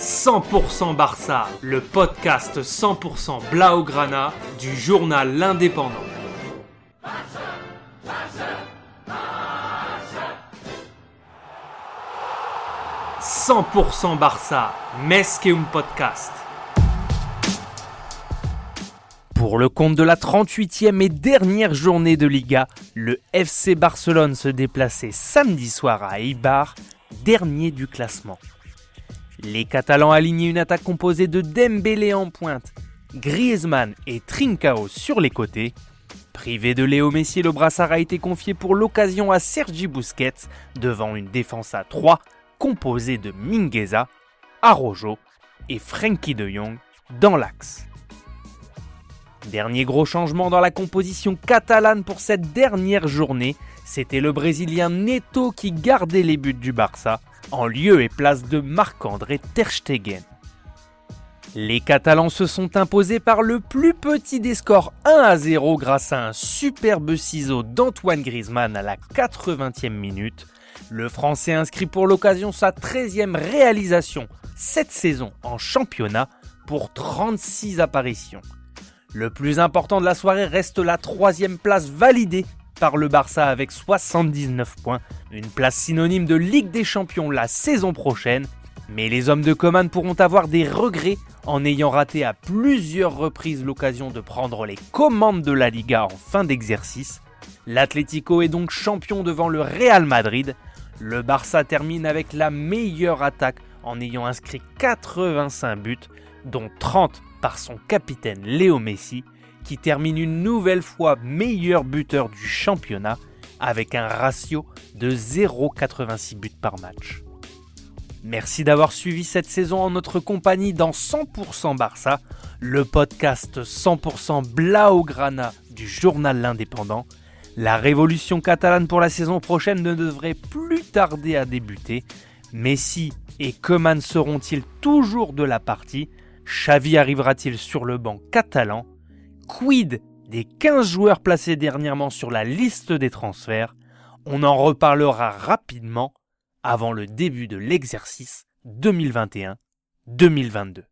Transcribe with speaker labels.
Speaker 1: 100% Barça, le podcast 100% Blaugrana du journal L'Indépendant. « 100% Barça, Mesqueum Podcast. Pour le compte de la 38e et dernière journée de Liga, le FC Barcelone se déplaçait samedi soir à Eibar, dernier du classement. Les Catalans alignaient une attaque composée de Dembélé en pointe, Griezmann et Trincao sur les côtés. Privé de Léo Messi, le brassard a été confié pour l'occasion à Sergi Busquets devant une défense à 3 composée de Mingueza, Arojo et Frenkie de Jong dans l'axe. Dernier gros changement dans la composition catalane pour cette dernière journée, c'était le Brésilien Neto qui gardait les buts du Barça en lieu et place de Marc-André Terstegen. Les Catalans se sont imposés par le plus petit des scores 1 à 0 grâce à un superbe ciseau d'Antoine Griezmann à la 80e minute. Le Français inscrit pour l'occasion sa 13e réalisation cette saison en championnat pour 36 apparitions. Le plus important de la soirée reste la troisième place validée le Barça avec 79 points, une place synonyme de Ligue des Champions la saison prochaine. Mais les hommes de Coman pourront avoir des regrets en ayant raté à plusieurs reprises l'occasion de prendre les commandes de la Liga en fin d'exercice. L'Atlético est donc champion devant le Real Madrid. Le Barça termine avec la meilleure attaque en ayant inscrit 85 buts, dont 30 par son capitaine Léo Messi, qui termine une nouvelle fois meilleur buteur du championnat avec un ratio de 0,86 buts par match. Merci d'avoir suivi cette saison en notre compagnie dans 100% Barça, le podcast 100% Blaugrana du journal L'Indépendant. La révolution catalane pour la saison prochaine ne devrait plus tarder à débuter. Messi et Koeman seront-ils toujours de la partie? Xavi arrivera-t-il sur le banc catalan? Quid des 15 joueurs placés dernièrement sur la liste des transferts? On en reparlera rapidement avant le début de l'exercice 2021-2022.